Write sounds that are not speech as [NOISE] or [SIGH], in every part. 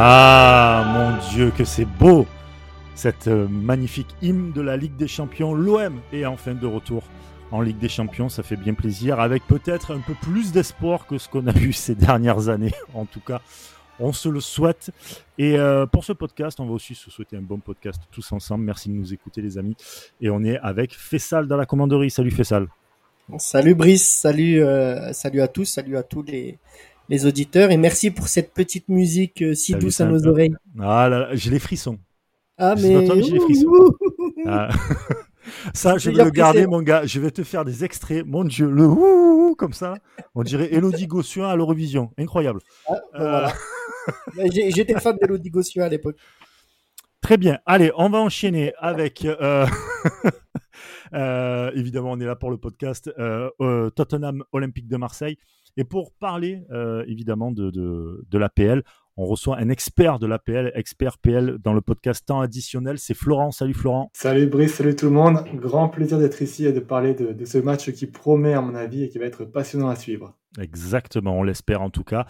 Ah mon Dieu que c'est beau Cette euh, magnifique hymne de la Ligue des Champions, l'OM est enfin de retour en Ligue des Champions, ça fait bien plaisir, avec peut-être un peu plus d'espoir que ce qu'on a vu ces dernières années, [LAUGHS] en tout cas. On se le souhaite. Et euh, pour ce podcast, on va aussi se souhaiter un bon podcast tous ensemble. Merci de nous écouter, les amis. Et on est avec Fessal dans la commanderie. Salut Fessal. Salut Brice, salut, euh, salut à tous, salut à tous les, les auditeurs et merci pour cette petite musique euh, si douce à nos oreilles. Ah là là, j'ai les frissons. Ah Je mais pas toi, mais j'ai les frissons. Ah. [LAUGHS] Ça, je vais le garder, mon gars. Je vais te faire des extraits. Mon Dieu, le ouh, comme ça. On dirait Elodie Gossuin à l'Eurovision. Incroyable. Ah, ben Euh, voilà. [LAUGHS] J'étais fan d'Elodie Gossuin à l'époque. Très bien. Allez, on va enchaîner avec. euh, [LAUGHS] euh, évidemment, on est là pour le podcast Tottenham Olympique de Marseille. Et pour parler, euh, évidemment, de, de, de l'APL, on reçoit un expert de l'APL, expert PL dans le podcast temps additionnel. C'est Florent. Salut Florent. Salut Brice, salut tout le monde. Grand plaisir d'être ici et de parler de, de ce match qui promet à mon avis et qui va être passionnant à suivre. Exactement, on l'espère en tout cas.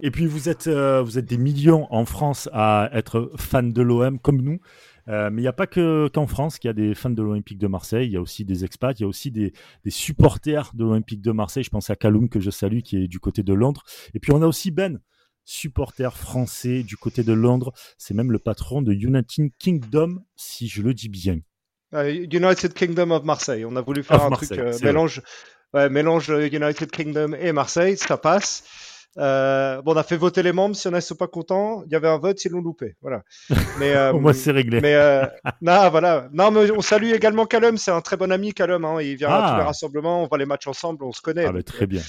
Et puis vous êtes, euh, vous êtes des millions en France à être fans de l'OM comme nous. Euh, mais il n'y a pas que qu'en France qu'il y a des fans de l'Olympique de Marseille. Il y a aussi des expats, il y a aussi des, des supporters de l'Olympique de Marseille. Je pense à Kaloum que je salue qui est du côté de Londres. Et puis on a aussi Ben, supporter français du côté de Londres. C'est même le patron de United Kingdom, si je le dis bien. Euh, United Kingdom of Marseille. On a voulu faire Of un Marseille, truc euh, mélange, ouais, mélange United Kingdom et Marseille, ça passe. Euh, bon, on a fait voter les membres. Si on ne sont pas contents, il y avait un vote, ils l'ont loupé. Voilà. [LAUGHS] Mais, euh, Au moins c'est réglé. mais euh, non, voilà. Non, mais on salue également Callum. C'est un très bon ami, Callum. Hein. Il vient à Ah. tous les rassemblements. On voit les matchs ensemble. On se connaît. Ah, très bien.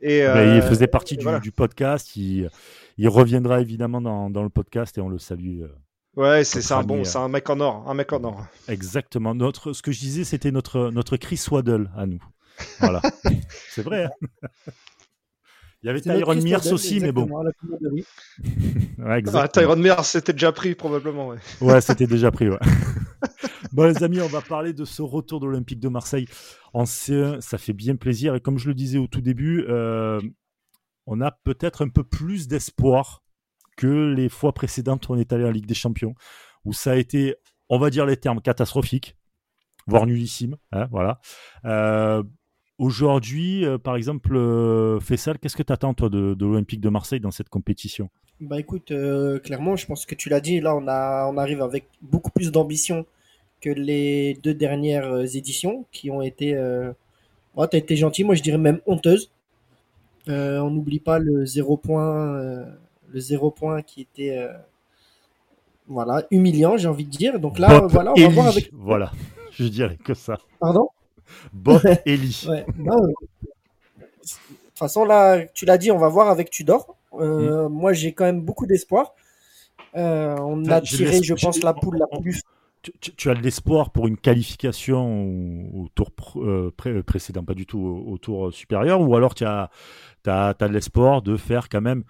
Et, il faisait partie du, voilà. du podcast. Il, il reviendra évidemment dans, dans le podcast et on le salue. Ouais, c'est un bon, c'est un mec en or, un mec en or. Exactement. Notre, ce que je disais, c'était notre, notre Chris Waddle à nous. Voilà. [LAUGHS] c'est vrai. hein. [LAUGHS] Il y avait Tyron Mears aussi, mais bon. [LAUGHS] Ouais, Ah, exactement. Tyron Mears, c'était déjà pris probablement. Ouais. [LAUGHS] Ouais, c'était déjà pris. Ouais. [LAUGHS] bon, les amis, on va parler de ce retour de l'Olympique de Marseille en C1. Ça fait bien plaisir. Et comme je le disais au tout début, euh, on a peut-être un peu plus d'espoir que les fois précédentes où on est allé en Ligue des Champions, où ça a été, on va dire les termes, catastrophiques, voire nullissime. hein, voilà. Euh, Aujourd'hui, euh, par exemple, euh, Fessal, qu'est-ce que tu attends, toi, de, de l'Olympique de Marseille dans cette compétition? Bah écoute, euh, clairement, je pense que tu l'as dit, là on a, on arrive avec beaucoup plus d'ambition que les deux dernières éditions qui ont été, euh... oh, t'as été gentil, moi je dirais même honteuses. Euh, on n'oublie pas le zéro point, le zéro point qui était, voilà, humiliant, j'ai envie de dire. Donc là, Bob voilà, on va voir avec. Voilà, [LAUGHS] je dirais que ça. Pardon? Bob. Ouais, non, euh, De toute façon, là, tu l'as dit, on va voir avec Tudor. Euh, Moi, j'ai quand même beaucoup d'espoir. Euh, on Enfin, a tiré, je pense, la poule la plus. Tu, tu- tu as de l'espoir pour une qualification au, au tour pr- pré- précédent, pas du tout au, au tour supérieur, ou alors tu as, t'as- t'as de l'espoir de faire quand même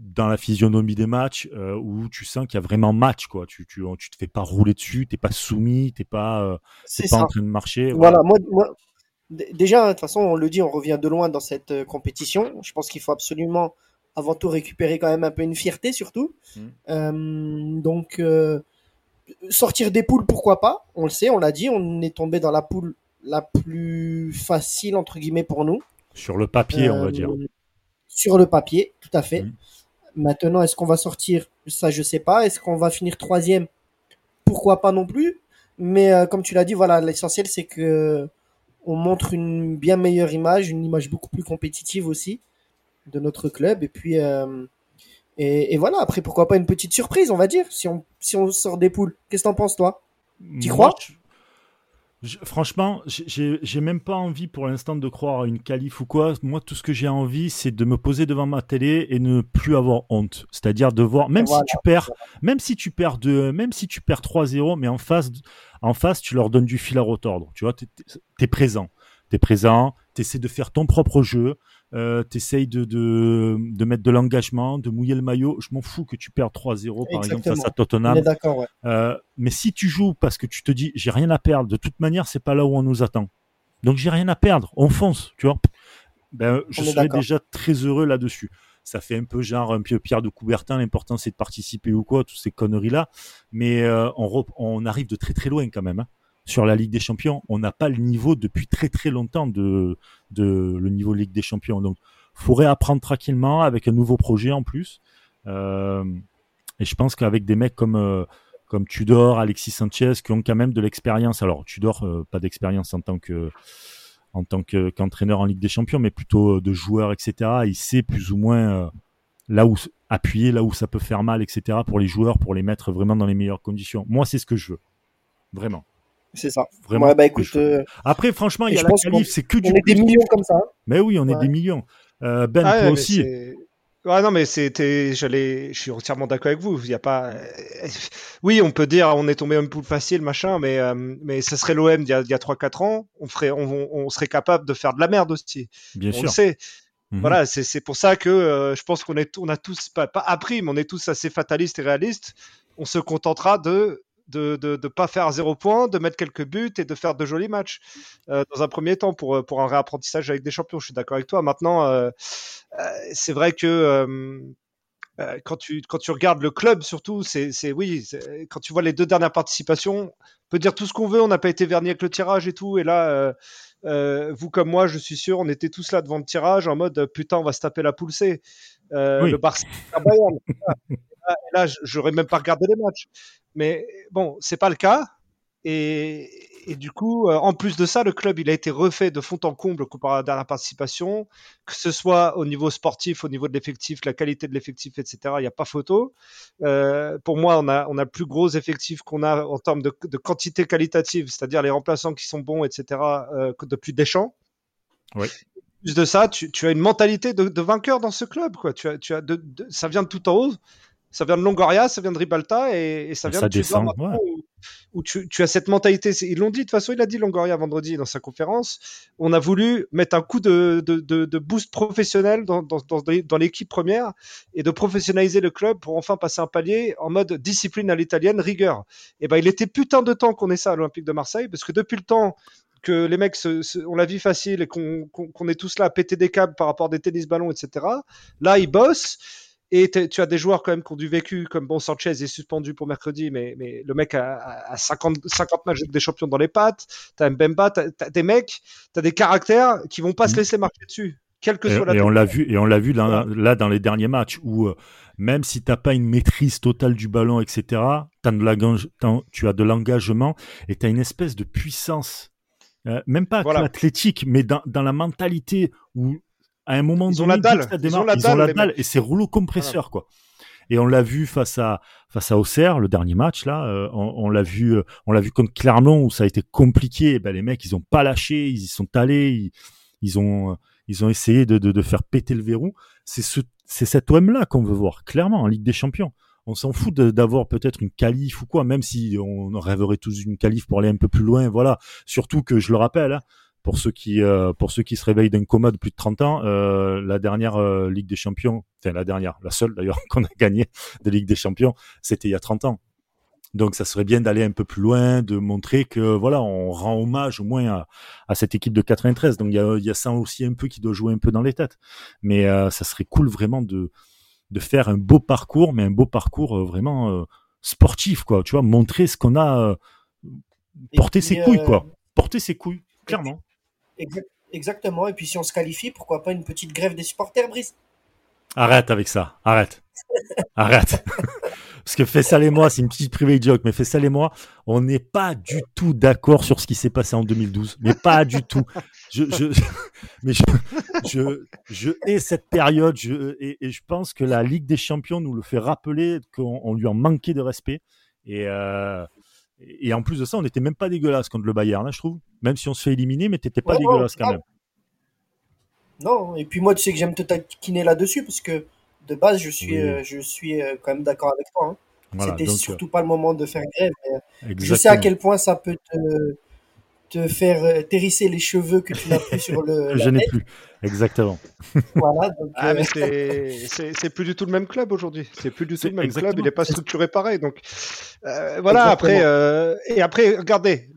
dans la physionomie des matchs euh, où tu sens qu'il y a vraiment match, quoi. Tu, tu, tu te fais pas rouler dessus, t'es pas soumis, t'es pas, euh, t'es pas ça. en train de marcher. Voilà, moi, déjà, de toute façon, on le dit, on revient de loin dans cette euh, compétition. Je pense qu'il faut absolument, avant tout, récupérer quand même un peu une fierté, surtout. Mm. Euh, donc, euh, sortir des poules, pourquoi pas? On le sait, on l'a dit, on est tombé dans la poule la plus facile, entre guillemets, pour nous. Sur le papier, on va dire. Sur le papier, tout à fait. Mm. Maintenant, est-ce qu'on va sortir? Ça, je sais pas. Est-ce qu'on va finir troisième? Pourquoi pas non plus. Mais euh, comme tu l'as dit, voilà, l'essentiel c'est que on montre une bien meilleure image, une image beaucoup plus compétitive aussi de notre club. Et puis, euh, et, et voilà. Après, pourquoi pas une petite surprise, on va dire, si on si on sort des poules. Qu'est-ce que t'en penses, toi? Moi, crois? je- je- franchement, j'ai- même pas envie pour l'instant de croire à une qualif ou quoi. Moi, tout ce que j'ai envie, c'est de me poser devant ma télé et ne plus avoir honte. C'est-à-dire de voir, même Voilà. si tu perds, même si tu perds de, même si tu perds 3-0, mais en face, en face, tu leur donnes du fil à retordre. Tu vois, t'es es présent, t'es présent, t'essaies de faire ton propre jeu. Euh, t'essayes de, de, de mettre de l'engagement, de mouiller le maillot. Je m'en fous que tu perds 3-0 par exemple face à. Tottenham. Ouais. Euh, mais si tu joues parce que tu te dis j'ai rien à perdre, de toute manière c'est pas là où on nous attend. Donc j'ai rien à perdre, on fonce, tu vois. Ben, je serais déjà très heureux là-dessus. ça fait un peu genre un pied Pierre de Coubertin, l'important c'est de participer ou quoi, toutes ces conneries-là. Mais euh, on, on arrive de très très loin quand même. Hein. Sur la Ligue des Champions, on n'a pas le niveau depuis très très longtemps de, le niveau Ligue des Champions. Donc, faudrait apprendre tranquillement avec un nouveau projet en plus. Euh, et je pense qu'avec des mecs comme euh, comme Tudor, Alexis Sanchez, qui ont quand même de l'expérience. Alors Tudor, euh, pas d'expérience en tant que en tant qu'entraîneur en Ligue des Champions, mais plutôt de joueur, etc. Il sait plus ou moins là où appuyer, là où ça peut faire mal, etc. Pour les joueurs, pour les mettre vraiment dans les meilleures conditions. Moi, c'est ce que je veux, vraiment. C'est ça. Vraiment. bah écoute. Après, franchement, il y a la qualif, c'est que du. On est des millions comme ça. Hein. Mais oui, on est des millions. ben, ah toi aussi. Non, mais c'était, j'allais, je suis entièrement d'accord avec vous. Il y a pas, oui, on peut dire, on est tombé un poule facile, machin, mais, euh, mais ça serait l'OM il y a, il y a 3-4 ans, on ferait, on, on, serait capable de faire de la merde aussi. Bien on sûr. Le sait. Mhm. Voilà, c'est pour ça que euh, je pense qu'on est, on a tous, pas, pas appris, mais on est tous assez fatalistes et réalistes. On se contentera de de ne de, pas faire zéro point, de mettre quelques buts et de faire de jolis matchs euh, dans un premier temps pour, euh, pour un réapprentissage avec des champions. Je suis d'accord avec toi. Maintenant, euh, c'est vrai que quand tu, quand tu regardes le club, surtout, c'est oui, quand tu vois les deux dernières participations, on peut dire tout ce qu'on veut, on n'a pas été verni avec le tirage et tout. Et là, vous comme moi, je suis sûr, on était tous là devant le tirage en mode putain, on va se taper la C. Le Barça, [LAUGHS] là, j'aurais même pas regardé les matchs. Mais bon, c'est pas le cas. Et, et, du coup, euh, en plus de ça, le club il a été refait de fond en comble comparé à la dernière participation, que ce soit au niveau sportif, au niveau de l'effectif, la qualité de l'effectif, etc. Il n'y a pas photo. Euh, pour moi, on a on a plus gros effectif qu'on a en termes de, de quantité qualitative, c'est-à-dire les remplaçants qui sont bons, etc. Euh, depuis Deschamps. Oui. Plus de ça, tu, tu as une mentalité de, de, vainqueur dans ce club, quoi. Tu as, tu as de, ça vient de tout en haut ça vient de Longoria, ça vient de Ribalta et, ça vient ça de descend, ouais. où, tu, tu, as cette mentalité. Ils l'ont dit, de toute façon, il a dit Longoria vendredi dans sa conférence. On a voulu mettre un coup de, de, de, de boost professionnel dans, dans, dans, dans l'équipe première et de professionnaliser le club pour enfin passer un palier en mode discipline à l'italienne, rigueur. Et ben, il était putain de temps qu'on ait ça à l'Olympique de Marseille parce que depuis le temps que les mecs se, se, ont la vie facile et qu'on qu est tous là à péter des câbles par rapport à des tennis ballons, etc. Là, ils bossent et tu as des joueurs quand même qui ont du vécu, comme bon Sanchez est suspendu pour mercredi, mais, mais le mec a, a 50, 50 matchs des champions dans les pattes. T'as Mbemba, t'as as des mecs, t'as des caractères qui vont pas se mm. laisser marcher dessus. Quelle que et, soit la et on l'a vu et on l'a vu là, là, dans les derniers matchs où euh, même si t'as pas une maîtrise totale du ballon etc as de tu as de l'engagement et tu as une espèce de puissance euh, même pas voilà. athlétique mais dans, dans la mentalité où à un moment ils donné, ont la dalle. Démarre, ils ont la dalle, la dalle et c'est rouleau compresseur voilà. quoi. Et on l'a vu face à face à Auxerre le dernier match là, euh, on, on l'a vu euh, on l'a vu contre Clermont où ça a été compliqué. Ben, les mecs ils ont pas lâché, ils y sont allés, ils, ils ont ils ont essayé de, de, de faire péter le verrou. C'est ce c'est cet OM là qu'on veut voir clairement en Ligue des Champions. On s'en fout d'avoir peut-être une qualif ou quoi, même si on rêverait tous d'une qualif pour aller un peu plus loin. Voilà. Surtout que je le rappelle, hein, pour ceux qui euh, pour ceux qui se réveillent d'un coma de plus de 30 ans, euh, la dernière euh, Ligue des Champions, enfin la dernière, la seule d'ailleurs [LAUGHS] qu'on a gagné de Ligue des Champions, c'était il y a 30 ans. Donc ça serait bien d'aller un peu plus loin, de montrer que voilà, on rend hommage au moins à, à cette équipe de 93. Donc il y a, y a ça aussi un peu qui doit jouer un peu dans les têtes. Mais euh, ça serait cool vraiment de de faire un beau parcours, mais un beau parcours euh, vraiment sportif quoi. Tu vois, montrer ce qu'on a, porter ses couilles quoi, porter ses couilles clairement. Exactement. Et puis si on se qualifie, pourquoi pas une petite grève des supporters, Brice? Arrête avec ça. Arrête. Arrête. [LAUGHS] Parce que Fessal et moi, c'est une petite private joke, mais Fessal et moi, on n'est pas du tout d'accord sur ce qui s'est passé en 2012. Mais pas du tout. Je, je, [LAUGHS] mais je, je, je hais cette période je, et, et, je pense que la Ligue des Champions nous le fait rappeler qu'on lui en manquait de respect. Et, euh, et en plus de ça, on n'était même pas dégueulasse contre le Bayern, hein, je trouve. Même si on se fait éliminer, mais t'étais pas dégueulasse quand même. Non, et puis moi, tu sais que j'aime te taquiner là-dessus parce que de base, je suis, oui. euh, je suis euh, quand même d'accord avec toi. Hein. Voilà, C'était surtout pas le moment de faire grève. Mais je sais à quel point ça peut te, te faire euh, les cheveux que tu n'as plus sur le. [LAUGHS] je n'ai plus, exactement. [LAUGHS] voilà. Donc, ah, mais c'est plus du tout le même club aujourd'hui. C'est plus du tout le même club. Il n'est pas structuré pareil. Donc euh, voilà. Exactement. Après euh, et après, regardez,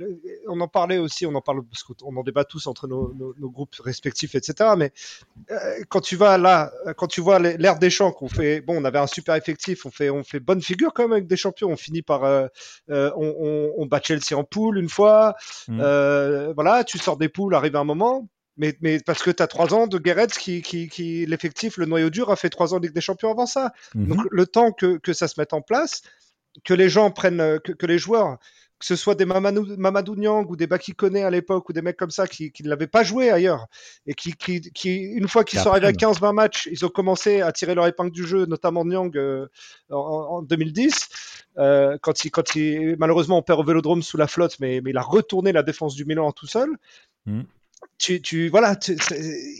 on en parlait aussi, on en parle parce qu'on en débat tous entre nos, groupes respectifs, etc. Mais euh, quand tu vas là, quand tu vois l'ère des champs qu'on fait, bon, on avait un super effectif, on fait, on fait bonne figure quand même avec des champions. On finit par, euh, on, on, on, bat Chelsea en poule une fois. Mmh. voilà, tu sors des poules, arrive un moment. Mais, mais, parce que tu as trois ans de Guéret qui, qui, qui l'effectif, le noyau dur, a fait trois ans de Ligue des Champions avant ça. Mmh. Donc le temps que, que, ça se mette en place, que les gens prennent, que, que les joueurs que ce soit des Mamadou, Mamadou Niang ou des Bakikone à l'époque ou des mecs comme ça qui, qui ne l'avaient pas joué ailleurs et qui, qui, qui une fois qu'ils sont arrivés à 15-20 matchs, ils ont commencé à tirer leur épingle du jeu, notamment Niang euh, en, en, 2010. Euh, quand il, quand il, malheureusement, on perd au Vélodrome sous la flotte, mais, mais il a retourné la défense du Milan tout seul. Mm. Tu, tu, voilà,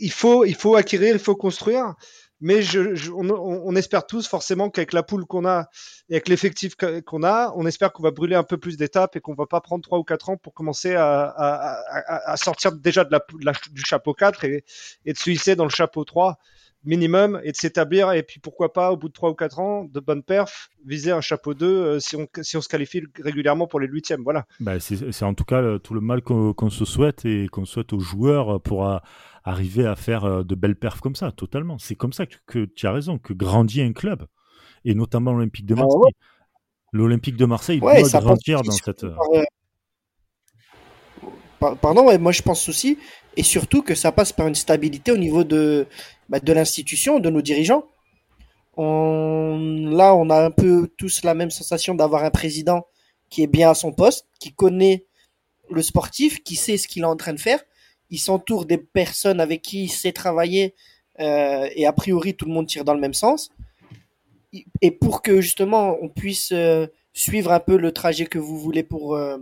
il faut, il faut acquérir, il faut construire. Mais je, on, espère tous forcément qu'avec la poule qu'on a et avec l'effectif qu'on a, on espère qu'on va brûler un peu plus d'étapes et qu'on va pas prendre 3 ou 4 ans pour commencer à, sortir déjà de la, du chapeau 4 et, et de se hisser dans le chapeau 3 minimum et de s'établir et puis pourquoi pas au bout de 3 ou 4 ans de bonne perf viser un chapeau 2 euh, si, on, si on se qualifie régulièrement pour les huitièmes voilà. Bah c'est en tout cas tout le mal qu'on se souhaite et qu'on souhaite aux joueurs pour arriver à faire euh, de belles perfs comme ça totalement. C'est comme ça que, tu as raison que grandit un club. Et notamment l'Olympique de ah Marseille. l'Olympique de Marseille doit grandir dans cette euh, pardon moi je pense aussi et surtout que ça passe par une stabilité au niveau de, bah, de l'institution, de nos dirigeants. Là, on a un peu tous la même sensation d'avoir un président qui est bien à son poste, qui connaît le sportif, qui sait ce qu'il est en train de faire. Il s'entoure des personnes avec qui il sait travailler euh, et a priori tout le monde tire dans le même sens. Et pour que justement on puisse euh, suivre un peu le trajet que vous voulez pour, euh,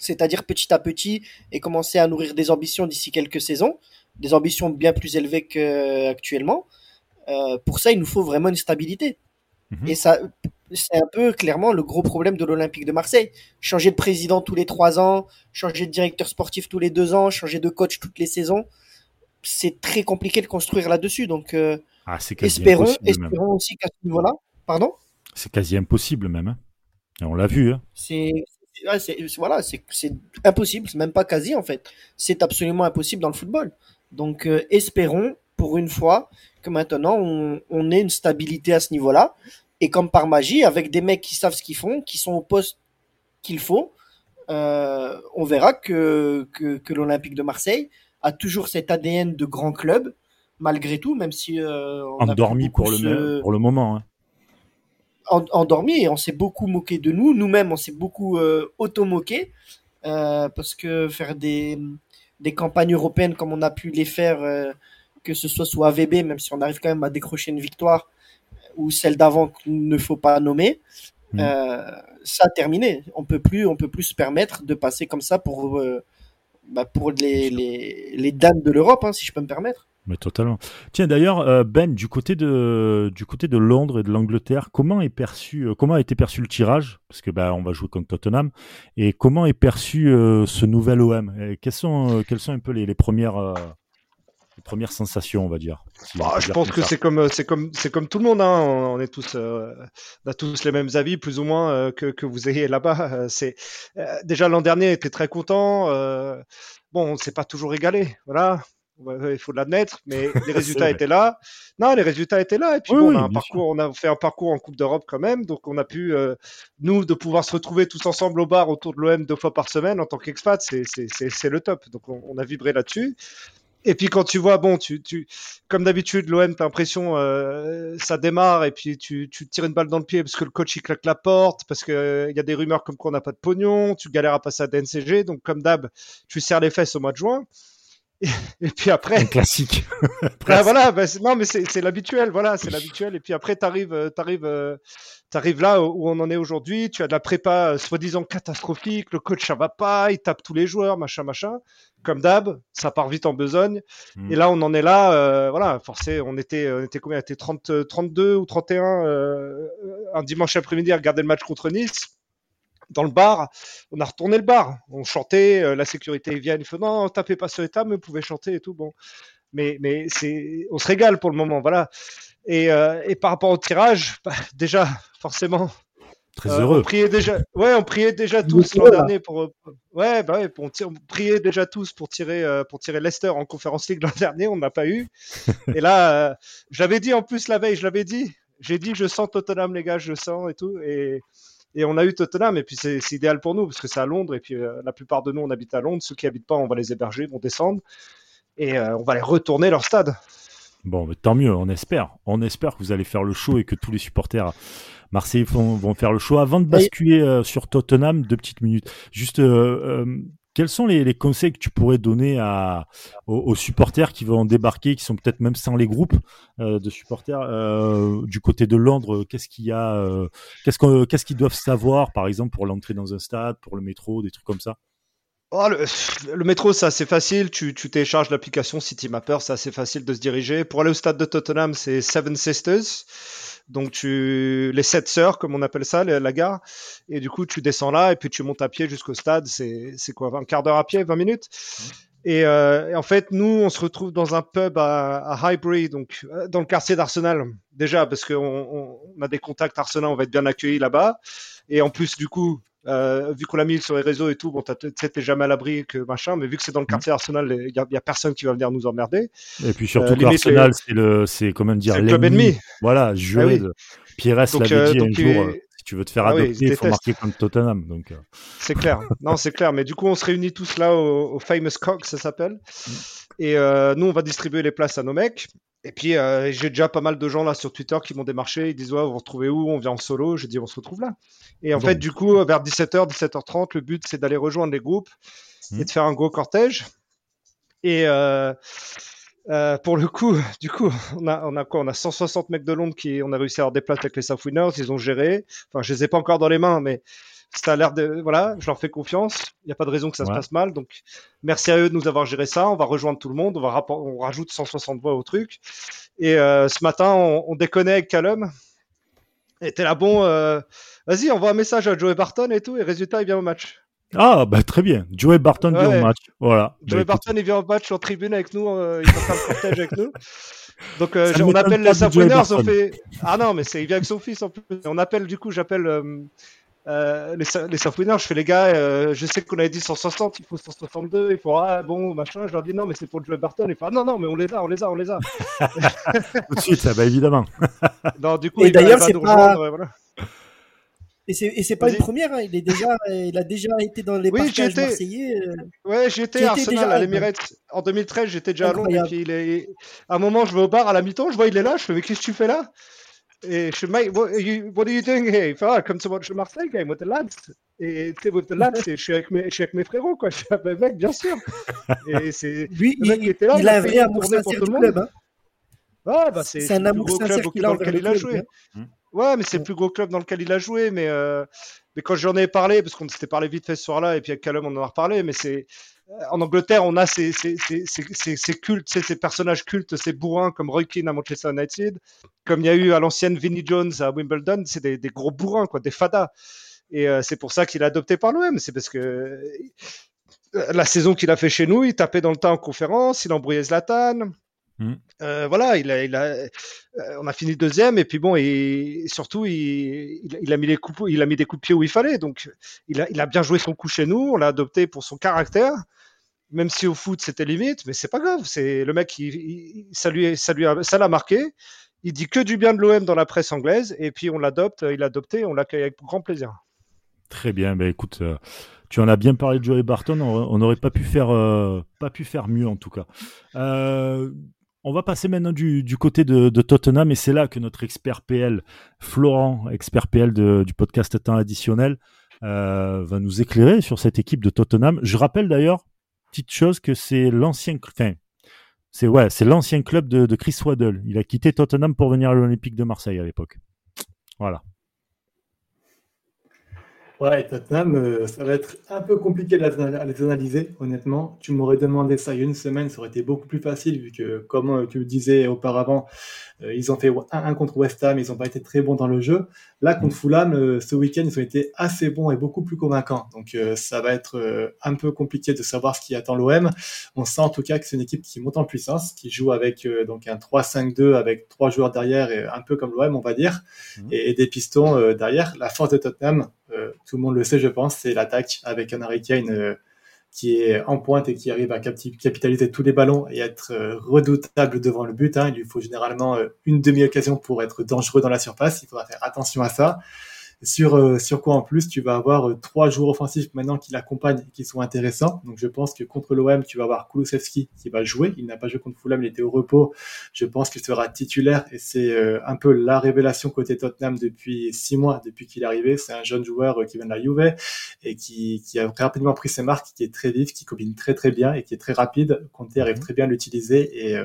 c'est-à-dire petit à petit, et commencer à nourrir des ambitions d'ici quelques saisons, des ambitions bien plus élevées qu'actuellement. Euh, pour ça, il nous faut vraiment une stabilité. Mhm. Et ça, c'est un peu clairement le gros problème de l'Olympique de Marseille. Changer de président tous les trois ans, changer de directeur sportif tous les deux ans, changer de coach toutes les saisons, c'est très compliqué de construire là-dessus. Donc, euh, ah, espérons, espérons aussi qu'à ce niveau-là, pardon? C'est quasi impossible même. Hein. Et on l'a vu. Hein. C'est voilà, c'est impossible, c'est même pas quasi en fait. C'est absolument impossible dans le football. Donc euh, espérons pour une fois que maintenant on, ait une stabilité à ce niveau-là. Et comme par magie, avec des mecs qui savent ce qu'ils font, qui sont au poste qu'il faut, euh, on verra que, que, l'Olympique de Marseille a toujours cet ADN de grand club, malgré tout, même si euh, on endormi pour le, pour le moment. Hein endormi et on s'est beaucoup moqué de nous. Nous-mêmes, on s'est beaucoup euh, auto-moqué euh, parce que faire des, des campagnes européennes comme on a pu les faire, euh, que ce soit sous AVB, même si on arrive quand même à décrocher une victoire, ou celle d'avant qu'il ne faut pas nommer, mmh. ça a terminé. On peut plus, on peut plus se permettre de passer comme ça pour, bah, pour les, les, les dames de l'Europe, hein, si je peux me permettre. Mais totalement. Tiens, d'ailleurs, euh, Ben, du côté de du côté de Londres et de l'Angleterre, comment est perçu, euh, comment a été perçu le tirage? Parce que bah, on va jouer contre Tottenham. Et comment est perçu euh, ce nouvel OM et quelles sont quelles sont un peu les, premières les premières sensations, on va dire? Bah, Je pense que c'est comme c'est comme c'est comme tout le monde. Hein. On, est tous on a tous les mêmes avis, plus ou moins que, que vous ayez là-bas. C'est déjà l'an dernier, était très content. bon, on s'est pas toujours régalé, voilà il faut l'admettre, mais [LAUGHS] les résultats étaient là. Non, les résultats étaient là. Et puis bon, on a un parcours, on a fait un parcours en Coupe d'Europe quand même, donc on a pu euh, nous de pouvoir se retrouver tous ensemble au bar autour de l'OM deux fois par semaine en tant qu'expat, c'est le top. Donc on, a vibré là-dessus. Et puis quand tu vois, bon, tu, tu comme d'habitude, l'OM, t'as l'impression, euh, ça démarre et puis tu, tu tires une balle dans le pied parce que le coach il claque la porte, parce que euh, il y a des rumeurs comme quoi on n'a pas de pognon, tu galères à passer à DNCG, donc comme d'hab, tu serres les fesses au mois de juin. Et, puis après. Un classique. [LAUGHS] [LAUGHS] bah, voilà, bah, non, mais c'est l'habituel, voilà, c'est l'habituel. Et puis après, t'arrives, euh, t'arrives, euh, t'arrives là où on en est aujourd'hui. Tu as de la prépa euh, soi-disant catastrophique. Le coach ça va pas, il tape tous les joueurs, machin, machin. Comme d'hab, ça part vite en besogne. Hmm. Et là, on en est là, voilà, forcé. On était, on était combien? On était 30, 32 ou 31 un dimanche après-midi à regarder le match contre Nice dans le bar, on a retourné le bar, on chantait, euh, la sécurité vient, il faut non, tapez pas sur les tables, mais vous pouvez chanter et tout, bon. Mais, mais c'est, on se régale pour le moment, voilà. Et, euh, et par rapport au tirage, bah, déjà, forcément, Très Euh, heureux. On priait déjà, ouais, on priait déjà tous l'an dernier pour, ouais, bah ouais, pour- on, tire- on priait déjà tous pour tirer, euh, pour tirer Leicester en Conférence League [LAUGHS] l'an dernier, on n'a pas eu. [LAUGHS] et là, euh, j'avais dit en plus la veille, je l'avais dit, j'ai dit, je sens Tottenham les gars, je sens et tout, et et on a eu Tottenham et puis c'est idéal pour nous parce que c'est à Londres et puis euh, la plupart de nous on habite à Londres, ceux qui habitent pas, on va les héberger, ils vont descendre et euh, on va les retourner leur stade. Bon, mais tant mieux, on espère. On espère que vous allez faire le show et que tous les supporters marseillais vont, vont faire le show. Avant de basculer euh, sur Tottenham, deux petites minutes. Juste, euh, euh, quels sont les, les conseils que tu pourrais donner à, aux, supporters qui vont débarquer, qui sont peut-être même sans les groupes euh, de supporters euh, du côté de Londres Qu'est-ce qu'il y a euh, Qu'est-ce qu'ils doivent savoir, par exemple, pour l'entrée dans un stade, pour le métro, des trucs comme ça? Oh, le, le métro, c'est assez facile. Tu, tu télécharges l'application City Mapper, c'est assez facile de se diriger. Pour aller au stade de Tottenham, c'est Seven Sisters. Donc, tu, les sept sœurs, comme on appelle ça, la, gare. Et du coup, tu descends là et puis tu montes à pied jusqu'au stade. C'est, c'est quoi, un quart d'heure à pied, 20 minutes? Et, euh, et en fait, nous, on se retrouve dans un pub à, à Highbury, donc euh, dans le quartier d'Arsenal. Déjà, parce qu'on on, on a des contacts Arsenal, on va être bien accueillis là-bas. Et en plus, du coup, euh, vu qu'on l'a mis sur les réseaux et tout, bon, t'es jamais à l'abri que machin, mais vu que c'est dans le quartier Arsenal, il y, a- personne qui va venir nous emmerder. Et puis surtout Euh, que limite, l'Arsenal, c'est le, c'est comment dire, le club ennemi. Voilà, juré Ah oui. Pires l'avait dit un jour, si tu veux te faire Ah oui, adopter, il faut marquer contre Tottenham. Donc, euh, C'est clair. non, c'est clair. Mais du coup, on se réunit tous là au, au Famous Cock, ça s'appelle. Et euh, nous, on va distribuer les places à nos mecs. Et puis, euh, j'ai déjà pas mal de gens là sur Twitter qui m'ont démarché. Ils disent, ouais, vous vous retrouvez où? On vient en solo. J'ai dit, on se retrouve là. Et en fait, du coup, vers 17h, 17h30, le but, c'est d'aller rejoindre les groupes et de faire un gros cortège. Et euh, euh, pour le coup, [LAUGHS] du coup, on a, on a quoi? On a 160 mecs de Londres qui, on a réussi à avoir des places avec les South Winners. Ils ont géré. Enfin, je les ai pas encore dans les mains, mais ça a l'air de, voilà, je leur fais confiance. Il n'y a pas de raison que ça se passe mal. Donc, merci à eux de nous avoir géré ça. On va rejoindre tout le monde. On va on rajoute 160 voix au truc. Et euh, ce matin, on, on déconnait avec Callum. Et t'es là, bon, euh, vas-y, envoie un message à Joey Barton et tout. Et résultat, il vient au match. Ah, bah très bien. Joey Barton vient au match. Voilà. Bah, Joey Barton, il vient au match en tribune avec nous. euh, il va faire le cortège avec nous. Donc, euh, on appelle les Winners. On Barton. fait. Ah non, mais c'est, il vient avec son fils en plus. On appelle, du coup, j'appelle euh, euh, les, les South Winners. Je fais, les gars, euh, je sais qu'on avait dit 160, il faut 162. Il faut, ah bon, machin. Je leur dis, non, mais c'est pour Joey Barton. Il fait, ah non, non, mais on les a, on les a, on les a. [LAUGHS] tout de suite, ah, bah, évidemment. [LAUGHS] Non, du coup, Et d'ailleurs, c'est pas- rejoindre, voilà. Et c'est et c'est pas une première, hein, il est déjà il a déjà été dans les Oui, j'y partages étais. marseillais. euh, Ouais, j'étais à Arsenal déjà à à l'Emirates en 2013. J'étais déjà à Londres. Et Incroyable. puis il est... à un moment, je vais au bar à la mi-temps. Je vois il est là. Je fais mais qu'est-ce que tu fais là? Et je fais mate, what are you, what are you doing here? Fait ah, come to watch the Marseille game with the lads. Et sais, with the lads, et je suis avec mes, je suis avec mes frérots quoi. [LAUGHS] Je ben, mec, bien sûr. Et [LAUGHS] c'est Lui, Le mec il, était là, il il a a un amour sincère tout du le monde. club. hein. ah, bah, c'est un amour sincère club dans lequel il a joué. club. hein. Ouais, mais c'est le Ouais. plus gros club dans lequel il a joué. Mais, euh, mais quand j'en ai parlé, parce qu'on s'était parlé vite fait ce soir-là, et puis avec Callum, on en a reparlé, mais c'est. Euh, En Angleterre, on a ces, ces, ces, cultes, personnages cultes, ces bourrins comme Roy Keane à Manchester United, comme il y a eu à l'ancienne Vinnie Jones à Wimbledon, c'est des, des gros bourrins, quoi, des fadas. Et euh, c'est pour ça qu'il est adopté par l'OM. C'est parce que euh, la saison qu'il a fait chez nous, il tapait dans le tas en conférence, il embrouillait Zlatan. Euh, voilà, il a, il a, on a fini deuxième et puis bon, et, surtout il, il, il a mis les coups, il a mis des coups de pied où il fallait. Donc il a, il a bien joué son coup chez nous. On l'a adopté pour son caractère, même si au foot c'était limite, mais c'est pas grave. C'est le mec, il, ça lui, ça lui, ça l'a marqué. Il dit que du bien de l'OM dans la presse anglaise et puis on l'adopte, il l'a adopté, on l'accueille avec grand plaisir. Très bien. Bah, écoute, euh, tu en as bien parlé de Joey Barton. On n'aurait pas pu faire, euh, pas pu faire mieux en tout cas. Euh, on va passer maintenant du, côté de, Tottenham et c'est là que notre expert PL, Florent, expert PL du podcast Temps Additionnel, va nous éclairer sur cette équipe de Tottenham. Je rappelle d'ailleurs, petite chose, que c'est l'ancien, c'est ouais, c'est l'ancien club de, Chris Waddle. Il a quitté Tottenham pour venir à l'Olympique de Marseille à l'époque. Voilà. Ouais, Tottenham, euh, ça va être un peu compliqué à les analyser, honnêtement. Tu m'aurais demandé ça il y a une semaine, ça aurait été beaucoup plus facile, vu que, comme euh, tu le disais auparavant, ils ont fait 1-1 contre West Ham, ils n'ont pas été très bons dans le jeu. Là, contre Fulham, ce week-end, ils ont été assez bons et beaucoup plus convaincants. Donc, ça va être un peu compliqué de savoir ce qui attend l'OM. On sent en tout cas que c'est une équipe qui monte en puissance, qui joue avec donc un 3-5-2 avec trois joueurs derrière, et un peu comme l'OM, on va dire, mmh. et, des pistons derrière. La force de Tottenham, euh, tout le monde le sait, je pense, c'est l'attaque avec un Harry Kane euh, qui est en pointe et qui arrive à capitaliser tous les ballons et être euh, redoutable devant le but. Hein. Il lui faut généralement une demi-occasion pour être dangereux dans la surface. Il faudra faire attention à ça. Sur, euh, sur quoi en plus tu vas avoir euh, trois joueurs offensifs maintenant qui l'accompagnent et qui sont intéressants. Donc je pense que contre l'OM, tu vas avoir Kulusevski qui va jouer. Il n'a pas joué contre Fulham, il était au repos. Je pense qu'il sera titulaire et c'est euh, un peu la révélation côté Tottenham depuis six mois, depuis qu'il est arrivé. C'est un jeune joueur qui vient de la Juve et qui, qui a rapidement pris ses marques, qui est très vif, qui combine très très bien et qui est très rapide. Conte arrive mhm. très bien à l'utiliser et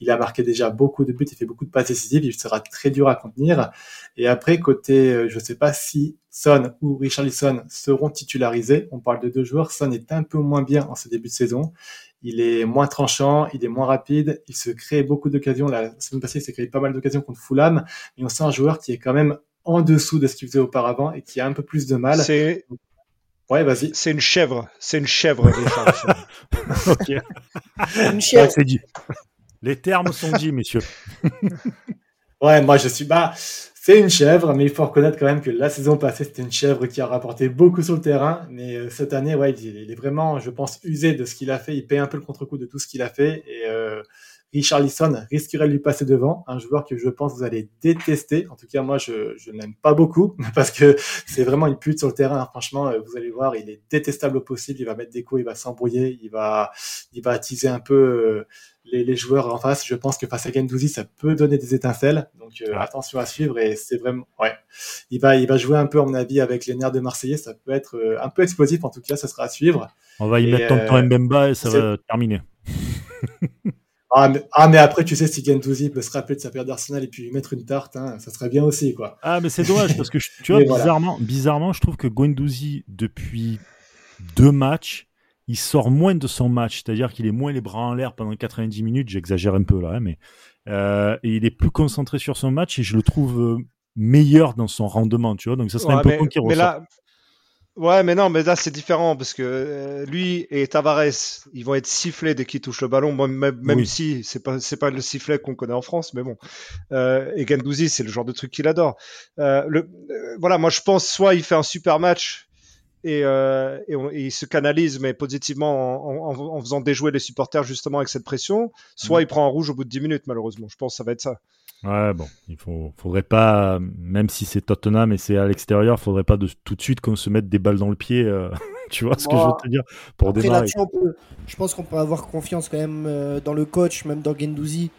il a marqué déjà beaucoup de buts, il fait beaucoup de passes décisives. Il sera très dur à contenir. Et après côté, je sais pas si Son ou Richarlison seront titularisés. On parle de deux joueurs. Son est un peu moins bien en ce début de saison. Il est moins tranchant, il est moins rapide, il se crée beaucoup d'occasions. La semaine passée, il s'est créé pas mal d'occasions contre Fulham, mais on sent un joueur qui est quand même en dessous de ce qu'il faisait auparavant et qui a un peu plus de mal. C'est Ouais, vas-y. C'est une chèvre. C'est une chèvre, Richarlison. [LAUGHS] ok. Une chèvre. c'est dit. Les termes sont dits, messieurs. [LAUGHS] ouais, moi je suis bas. C'est une chèvre, mais il faut reconnaître quand même que la saison passée, c'était une chèvre qui a rapporté beaucoup sur le terrain. Mais euh, cette année, ouais, il, est vraiment, je pense, usé de ce qu'il a fait. Il paye un peu le contre-coup de tout ce qu'il a fait. Et euh, Richard Lisson risquerait de lui passer devant. Un joueur que je pense vous allez détester. En tout cas, moi, je, je n'aime pas beaucoup [LAUGHS] parce que c'est vraiment une pute sur le terrain. Franchement, euh, vous allez voir, il est détestable au possible. Il va mettre des coups, il va s'embrouiller, il va, il va attiser un peu euh, les, joueurs en face. Je pense que face à Gendouzi, ça peut donner des étincelles. Donc euh, attention à suivre et c'est vraiment ouais. Il va il va jouer un peu à mon avis avec les nerfs de Marseillais. Ça peut être euh, un peu explosif en tout cas. Ça sera à suivre. On va y mettre ton temps euh, Mbemba et ça va terminer. [LAUGHS] Ah mais, ah mais, après, tu sais, si Gendouzi peut se rappeler de sa période d'Arsenal et puis lui mettre une tarte, hein, ça serait bien aussi, quoi. Ah, mais c'est dommage parce que tu [LAUGHS] vois, bizarrement, bizarrement, je trouve que Gendouzi, depuis deux matchs, il sort moins de son match, c'est-à-dire qu'il est moins les bras en l'air pendant 90 minutes, j'exagère un peu là, hein, mais euh, et il est plus concentré sur son match et je le trouve euh, meilleur dans son rendement, tu vois. Donc ça serait un peu là, Ouais, mais non, mais là c'est différent parce que euh, lui et Tavares, ils vont être sifflés dès qu'ils touchent le ballon, même, même si c'est pas c'est pas le sifflet qu'on connaît en France, mais bon. Euh, et Gendouzi, c'est le genre de truc qu'il adore. Euh, le, voilà, moi je pense soit il fait un super match et, euh, et, il se canalise mais positivement en, en, en, faisant déjouer les supporters justement avec cette pression, soit mm. il prend un rouge au bout de 10 minutes malheureusement. Je pense que ça va être ça. Ouais, bon, il faut, faudrait pas, même si c'est Tottenham et c'est à l'extérieur, faudrait pas de, tout de suite qu'on se mette des balles dans le pied. Euh, [LAUGHS] tu vois ce que je veux te dire pour démarrer. je pense qu'on peut avoir confiance quand même euh, dans le coach, même dans Gendouzi,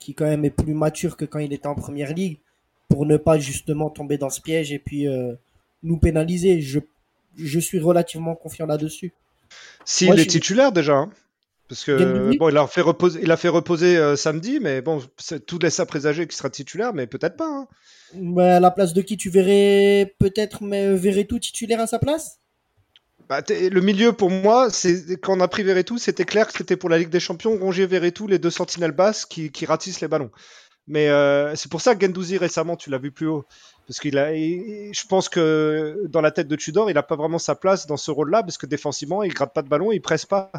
qui quand même est plus mature que quand il était en première ligue, pour ne pas justement tomber dans ce piège et puis euh, nous pénaliser. Je je suis relativement confiant là-dessus. S'il est titulaire déjà. Hein. parce que bon, il a fait reposer, il a fait reposer euh, samedi, mais bon, tout laisse à présager qu'il sera titulaire, mais peut-être pas. Hein. Bah, à la place de qui tu verrais peut-être, mais verrais tout titulaire à sa place? Bah, le milieu pour moi, c'est quand on a pris Verretou, c'était clair que c'était pour la Ligue des Champions, Rongier Verretou, les deux sentinelles basses qui, qui ratissent les ballons. Mais euh, c'est pour ça que Gendouzi récemment, tu l'as vu plus haut, parce qu'il a, je pense que dans la tête de Tudor, il n'a pas vraiment sa place dans ce rôle-là, parce que défensivement, il gratte pas de ballon, il presse pas.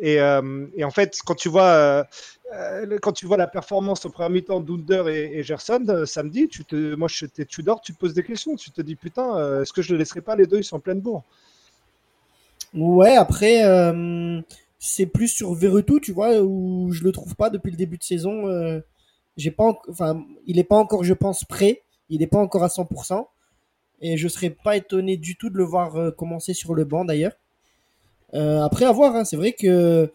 Et, euh, en fait, quand tu vois, euh, quand tu vois la performance au premier mi-temps d'Under et, Gerson samedi, tu te, moi, je t'es Tudor, tu te poses des questions, tu te dis putain, est-ce que je le laisserai pas les deux, ils sont en pleine bourre? Ouais, après, c'est plus sur Verretou, tu vois, où je le trouve pas depuis le début de saison. J'ai pas, enfin, il est pas encore, je pense, prêt il n'est pas encore à 100%. Et je serais pas étonné du tout de le voir euh, commencer sur le banc d'ailleurs. Euh, après avoir, hein, c'est vrai que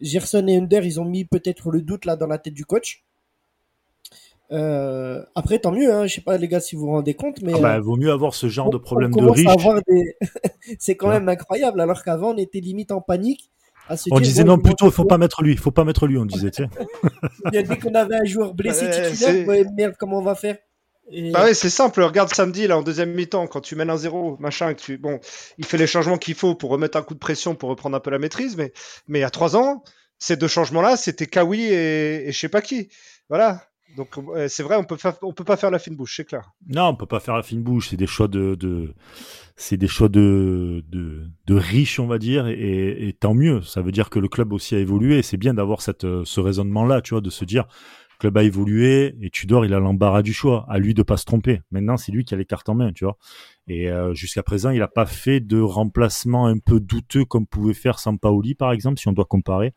Gerson et Under, ils ont mis peut-être le doute là dans la tête du coach. Euh, après, tant mieux. Hein, je sais pas les gars si vous vous rendez compte, mais ah bah, vaut mieux avoir ce genre de problème de riche. [LAUGHS] c'est quand même incroyable, alors qu'avant on était limite en panique. On disait non, plutôt il faut pas mettre lui, il faut pas mettre lui, on disait. [LAUGHS] Il y a dès qu'on avait un joueur blessé titulaire, merde, comment on va faire? Et- Bah ouais, c'est simple. Regarde samedi, là, en deuxième mi-temps, quand tu mènes un 0 machin, que tu... bon, il fait les changements qu'il faut pour remettre un coup de pression, pour reprendre un peu la maîtrise, mais, mais il y a trois ans, ces deux changements-là, c'était Kawi et, et je sais pas qui. Voilà. Donc, c'est vrai, on peut, on peut pas faire la fine bouche, c'est clair. Non, on peut pas faire la fine bouche. C'est des choix de, de c'est des choix de, de, de riches, on va dire, et, et tant mieux. Ça veut dire que le club aussi a évolué. C'est bien d'avoir cette, euh, ce raisonnement-là, tu vois, de se dire, le club a évolué et Tudor, il a l'embarras du choix. À lui de pas se tromper. Maintenant, c'est lui qui a les cartes en main, tu vois. Et euh, jusqu'à présent, il a pas fait de remplacement un peu douteux comme pouvait faire Sampaoli, par exemple, si on doit comparer.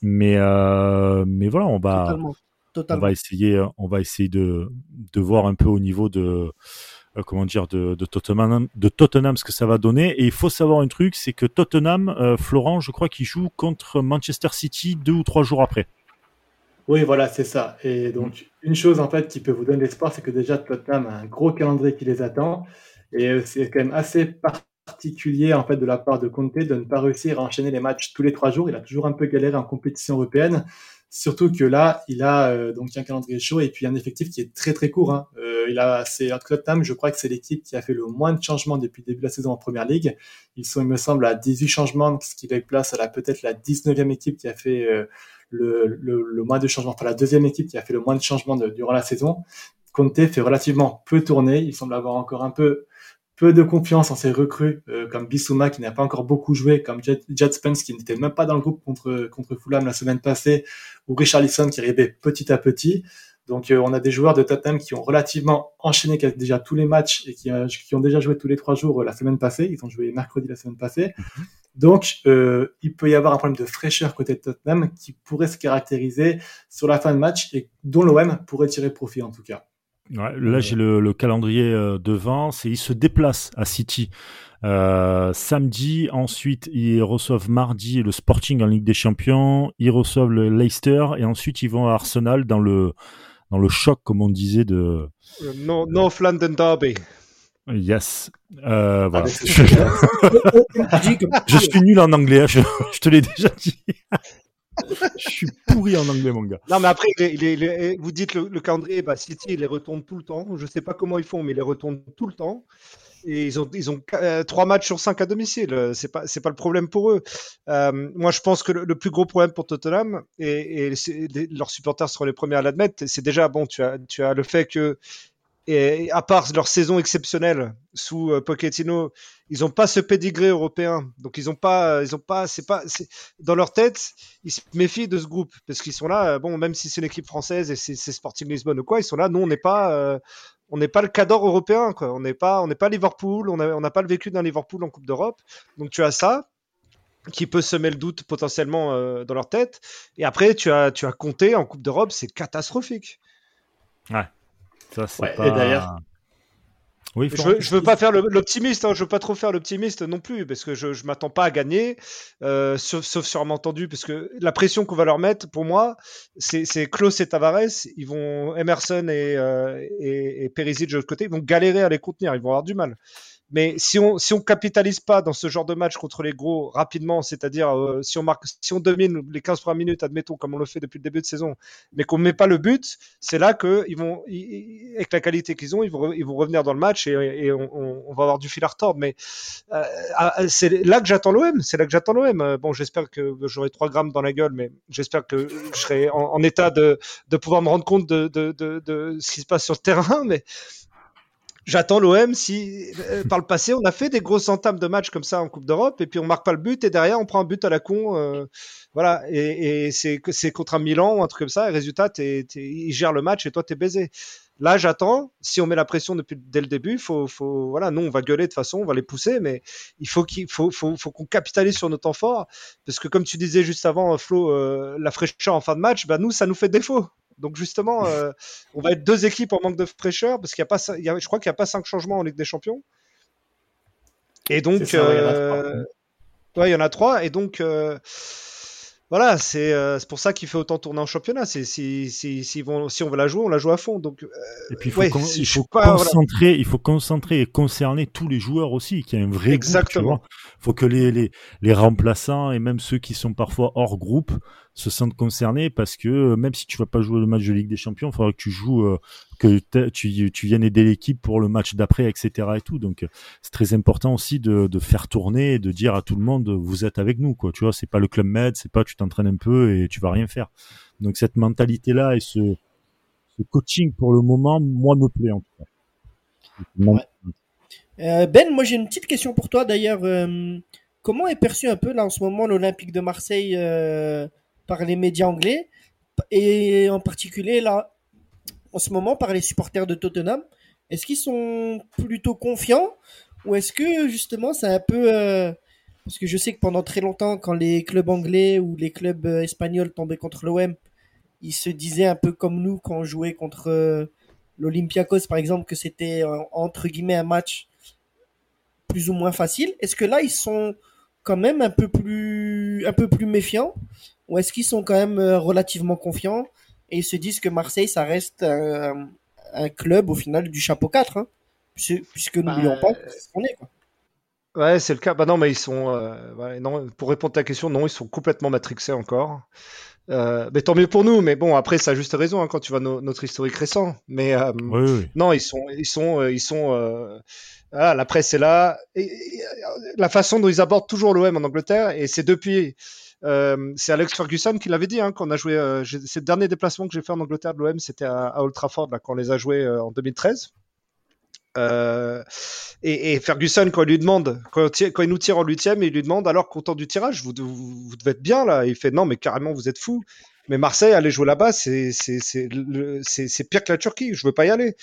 Mais, euh, mais voilà, on va, Totalement. On va essayer, euh, on va essayer de, de voir un peu au niveau de, euh, comment dire, de, de Tottenham, de Tottenham ce que ça va donner. Et il faut savoir un truc, c'est que Tottenham, euh, Florent, je crois qu'il joue contre Manchester City deux ou trois jours après. Oui, voilà, c'est ça. Et donc, une chose en fait qui peut vous donner l'espoir, c'est que déjà Tottenham a un gros calendrier qui les attend. Et c'est quand même assez particulier en fait de la part de Conte de ne pas réussir à enchaîner les matchs tous les trois jours. Il a toujours un peu galéré en compétition européenne. Surtout que là, il a euh, donc un calendrier chaud et puis un effectif qui est très très court. Hein. Euh, il a, c'est Tottenham, je crois que c'est l'équipe qui a fait le moins de changements depuis le début de la saison en première ligue. Ils sont, il me semble, à 18 changements, ce qui les place à la peut-être la 19e équipe qui a fait euh, le, le, moins de changements, enfin la deuxième équipe qui a fait le moins de changements durant la saison. Conte fait relativement peu tourner. Il semble avoir encore un peu peu de confiance en ses recrues, euh, comme Bissouma qui n'a pas encore beaucoup joué, comme Jet, Jet Spence qui n'était même pas dans le groupe contre contre Fulham la semaine passée, ou Richarlison qui arrivait petit à petit. Donc euh, on a des joueurs de Tottenham qui ont relativement enchaîné déjà tous les matchs et qui, euh, qui ont déjà joué tous les trois jours euh, la semaine passée. Ils ont joué mercredi la semaine passée. Donc euh, il peut y avoir un problème de fraîcheur côté de Tottenham qui pourrait se caractériser sur la fin de match et dont l'OM pourrait tirer profit en tout cas. Ouais, là, j'ai le, le calendrier euh, devant. C'est ils se déplacent à City euh, samedi. Ensuite, ils reçoivent mardi le Sporting en Ligue des Champions. Ils reçoivent le Leicester et ensuite ils vont à Arsenal dans le dans le choc, comme on disait de Euh, no, North London Derby. Yes. Euh, voilà. Ce [LAUGHS] je, suis nul en anglais. hein, Je, je te l'ai déjà dit. [LAUGHS] je suis pourri en anglais, mon gars. Non, mais après, vous dites le, le calendrier, bah, City, il les retourne tout le temps. Je sais pas comment ils font, mais ils les retournent tout le temps. Et ils ont, ils ont euh, trois matchs sur cinq à domicile. Euh, C'est pas, pas le problème pour eux. Euh, moi, je pense que le, plus gros problème pour Tottenham, et, leurs supporters seront les premiers à l'admettre, c'est déjà, bon, tu as, tu as le fait que, et à part leur saison exceptionnelle sous euh, ils ont pas ce pédigré européen. Donc ils ont pas, ils ont pas, c'est pas, dans leur tête, ils se méfient de ce groupe parce qu'ils sont là. euh, Bon, même si c'est une équipe française et c'est Sporting Lisbonne ou quoi, ils sont là. Nous, on n'est pas, euh, on n'est pas le cadre européen. On n'est pas, on n'est pas Liverpool. On n'a pas le vécu d'un Liverpool en Coupe d'Europe. Donc tu as ça qui peut semer le doute potentiellement euh, dans leur tête. Et après, tu as, tu as compté en Coupe d'Europe, c'est catastrophique. Ça, Ouais, pas... et d'ailleurs- Oui, Je veux, je veux pas faire l'optimiste, hein, je veux pas trop faire l'optimiste non plus, parce que je, je m'attends pas à gagner, euh, sauf, sauf sûrement entendu, parce que la pression qu'on va leur mettre, pour moi, c'est c'est Klaus et Tavares, ils vont Emerson et, euh, et, et Perisic de l'autre côté, ils vont galérer à les contenir, ils vont avoir du mal. Mais si on si on capitalise pas dans ce genre de match contre les gros rapidement, c'est-à-dire euh, si on marque, si on domine les 15 premières minutes, admettons comme on le fait depuis le début de saison, mais qu'on met pas le but, c'est là que ils vont, ils- avec la qualité qu'ils ont, ils vont, ils vont revenir dans le match et, on, on- va avoir du fil à retordre. Mais euh, ah, c'est là que j'attends l'OM. C'est là que j'attends l'OM. Euh, Bon, j'espère que j'aurai 3 grammes dans la gueule, mais j'espère que je serai en, en état de, de pouvoir me rendre compte de, de, de, de ce qui se passe sur le terrain. Mais J'attends l'OM si euh, par le passé on a fait des grosses entames de matchs comme ça en Coupe d'Europe et puis on marque pas le but et derrière on prend un but à la con euh, voilà. Et, c'est c'est contre un Milan ou un truc comme ça et résultat t'es, t'es, il gère le match et toi t'es baisé. Là j'attends. Si on met la pression dès le début faut voilà nous on va gueuler de toute façon on va les pousser mais il faut qu'on capitalise sur nos temps forts. Parce que comme tu disais juste avant Flo euh, la fraîcheur en fin de match bah nous ça nous fait défaut donc justement, euh, on va être deux équipes en manque de fraîcheur parce qu'il y a pas, il y a, je crois qu'il n'y a pas cinq changements en Ligue des Champions. Et donc, C'est ça, ouais, il y en a euh, ouais, il y en a trois. Et donc, euh, voilà, c'est euh, c'est pour ça qu'il fait autant tourner en championnat. C'est si si si, vont, si on veut la jouer, on la joue à fond. Donc, euh, Et puis il faut, ouais, con- si il je faut suis pas- voilà. concentrer, il faut concentrer et concerner tous les joueurs aussi, qu'il y ait un vrai Exactement. groupe. Il faut que les, les, les remplaçants et même ceux qui sont parfois hors groupe se sentent concernés parce que euh, même si tu vas pas jouer le match de Ligue des Champions, il faudra que tu joues, euh, que tu, viennes aider l'équipe pour le match d'après, etc. et tout. Donc c'est très important aussi de, faire tourner et de dire à tout le monde vous êtes avec nous, quoi. Tu vois, c'est pas le club med, c'est pas tu t'entraînes un peu et tu vas rien faire. Donc cette mentalité là et ce, ce coaching pour le moment, moi me plaît en tout cas. Euh, ben, moi j'ai une petite question pour toi d'ailleurs. comment est perçu un peu là en ce moment l'Olympique de Marseille par les médias anglais et en particulier là en ce moment par les supporters de Tottenham. Est-ce qu'ils sont plutôt confiants ou est-ce que justement c'est un peu euh, parce que je sais que pendant très longtemps quand les clubs anglais ou les clubs euh, espagnols tombaient contre l'OM, ils se disaient un peu comme nous quand on jouait contre euh, l'Olympiakos par exemple que c'était entre guillemets un match plus ou moins facile. Est-ce que là ils sont quand même un peu plus un peu plus méfiants ou est-ce qu'ils sont quand même euh, relativement confiants et ils se disent que Marseille, ça reste un, club au final du chapeau 4, hein, puisque, nous n'oublions bah, pas ce qu'on est. Quoi. Ouais, c'est le cas. Bah non, mais ils sont. Euh, non, pour répondre à ta question, non, ils sont complètement matrixés encore. Euh, mais tant mieux pour nous. Mais bon, après, ça a juste raison hein, quand tu vois notre historique récent. Mais non, ils sont, ils sont, ils sont. la presse est là. Et, la façon dont ils abordent toujours l'OM en Angleterre, et c'est depuis euh, c'est Alex Ferguson qui l'avait dit hein, quand on a joué. Euh, c'est le dernier déplacement que j'ai fait en Angleterre de l'OM, c'était à, Old Trafford là, quand on les a joués euh, en 2013. Euh, et, Ferguson, quand il lui demande, quand, nous tire en huitième, il lui demande alors content du tirage, vous, devez être bien là. il fait non, mais carrément vous êtes fou. Mais Marseille, aller jouer là-bas, c'est pire que la Turquie. Je veux pas y aller.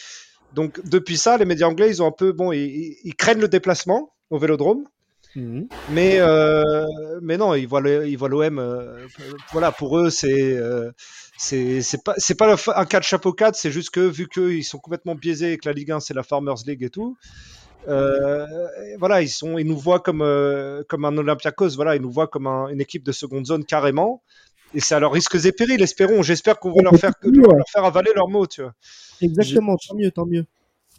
Donc depuis ça, les médias anglais, ils ont un peu bon, ils craignent le déplacement au Vélodrome. Mhm. Mais, euh, mais non, ils voient l'OM. Euh, voilà, pour eux, c'est euh, c'est pas pas un cas de chapeau 4, c'est juste que vu qu'ils sont complètement biaisés et que la Ligue 1 c'est la Farmers League et tout. Euh, voilà, ils sont, ils nous voient comme comme un Olympiakos. Voilà, ils nous voient comme une équipe de seconde zone carrément. Et c'est à leurs risques et périls, espérons. J'espère qu'on va leur faire, leur faire avaler leurs mots, tu vois. Exactement, tant mieux, tant mieux.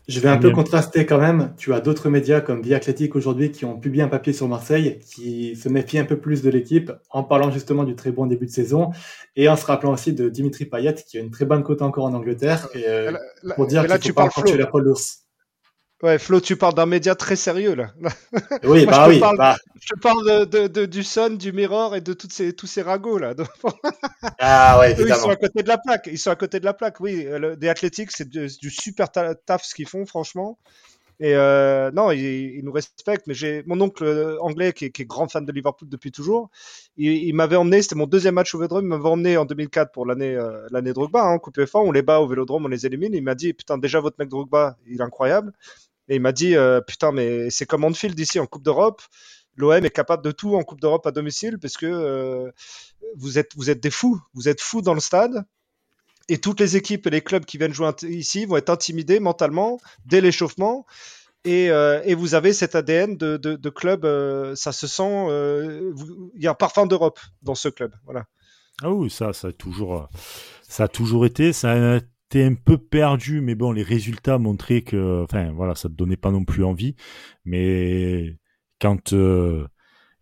Je vais un peu contraster quand même. Tu as d'autres médias comme The Athletic aujourd'hui qui ont publié un papier sur Marseille, qui se méfient un peu plus de l'équipe en parlant justement du très bon début de saison et en se rappelant aussi de Dimitri Payet qui a une très bonne cote encore en Angleterre et, euh, pour dire qu'il faut pas tuer la poule d'ours. Ouais, Flo, tu parles d'un média très sérieux là. [LAUGHS] Oui, bah oui. bah... Je parle de, de, du Sun, du Mirror et de toutes ces, tous ces ragots là. [LAUGHS] ah ouais, évidemment. Ils sont à côté de la plaque. Ils sont à côté de la plaque. Oui, le, des Athletics, c'est du, super taf ce qu'ils font, franchement. Et euh, non, ils, nous respectent. Mais j'ai mon oncle euh, anglais qui est, grand fan de Liverpool depuis toujours. Il, il m'avait emmené, c'était mon deuxième match au Vélodrome. Il m'avait emmené en 2004 pour l'année euh, l'année Drogba, hein, Coupe UEFA. On les bat au Vélodrome, on les élimine. Il m'a dit putain déjà votre mec Drogba, il est incroyable. Et il m'a dit euh, putain mais c'est comme Anfield ici en Coupe d'Europe. L'OM est capable de tout en Coupe d'Europe à domicile parce que vous êtes vous êtes des fous, vous êtes fous dans le stade. Et toutes les équipes et les clubs qui viennent jouer ici vont être intimidés mentalement dès l'échauffement. Et, euh, vous avez cet ADN de, club, euh, ça se sent, euh, il y a un parfum d'Europe dans ce club. Voilà. Ah oui, ça, ça a toujours, ça a toujours été. Ça a t'es un peu perdu, mais bon, les résultats montraient que, enfin, voilà, ça te donnait pas non plus envie. Mais quand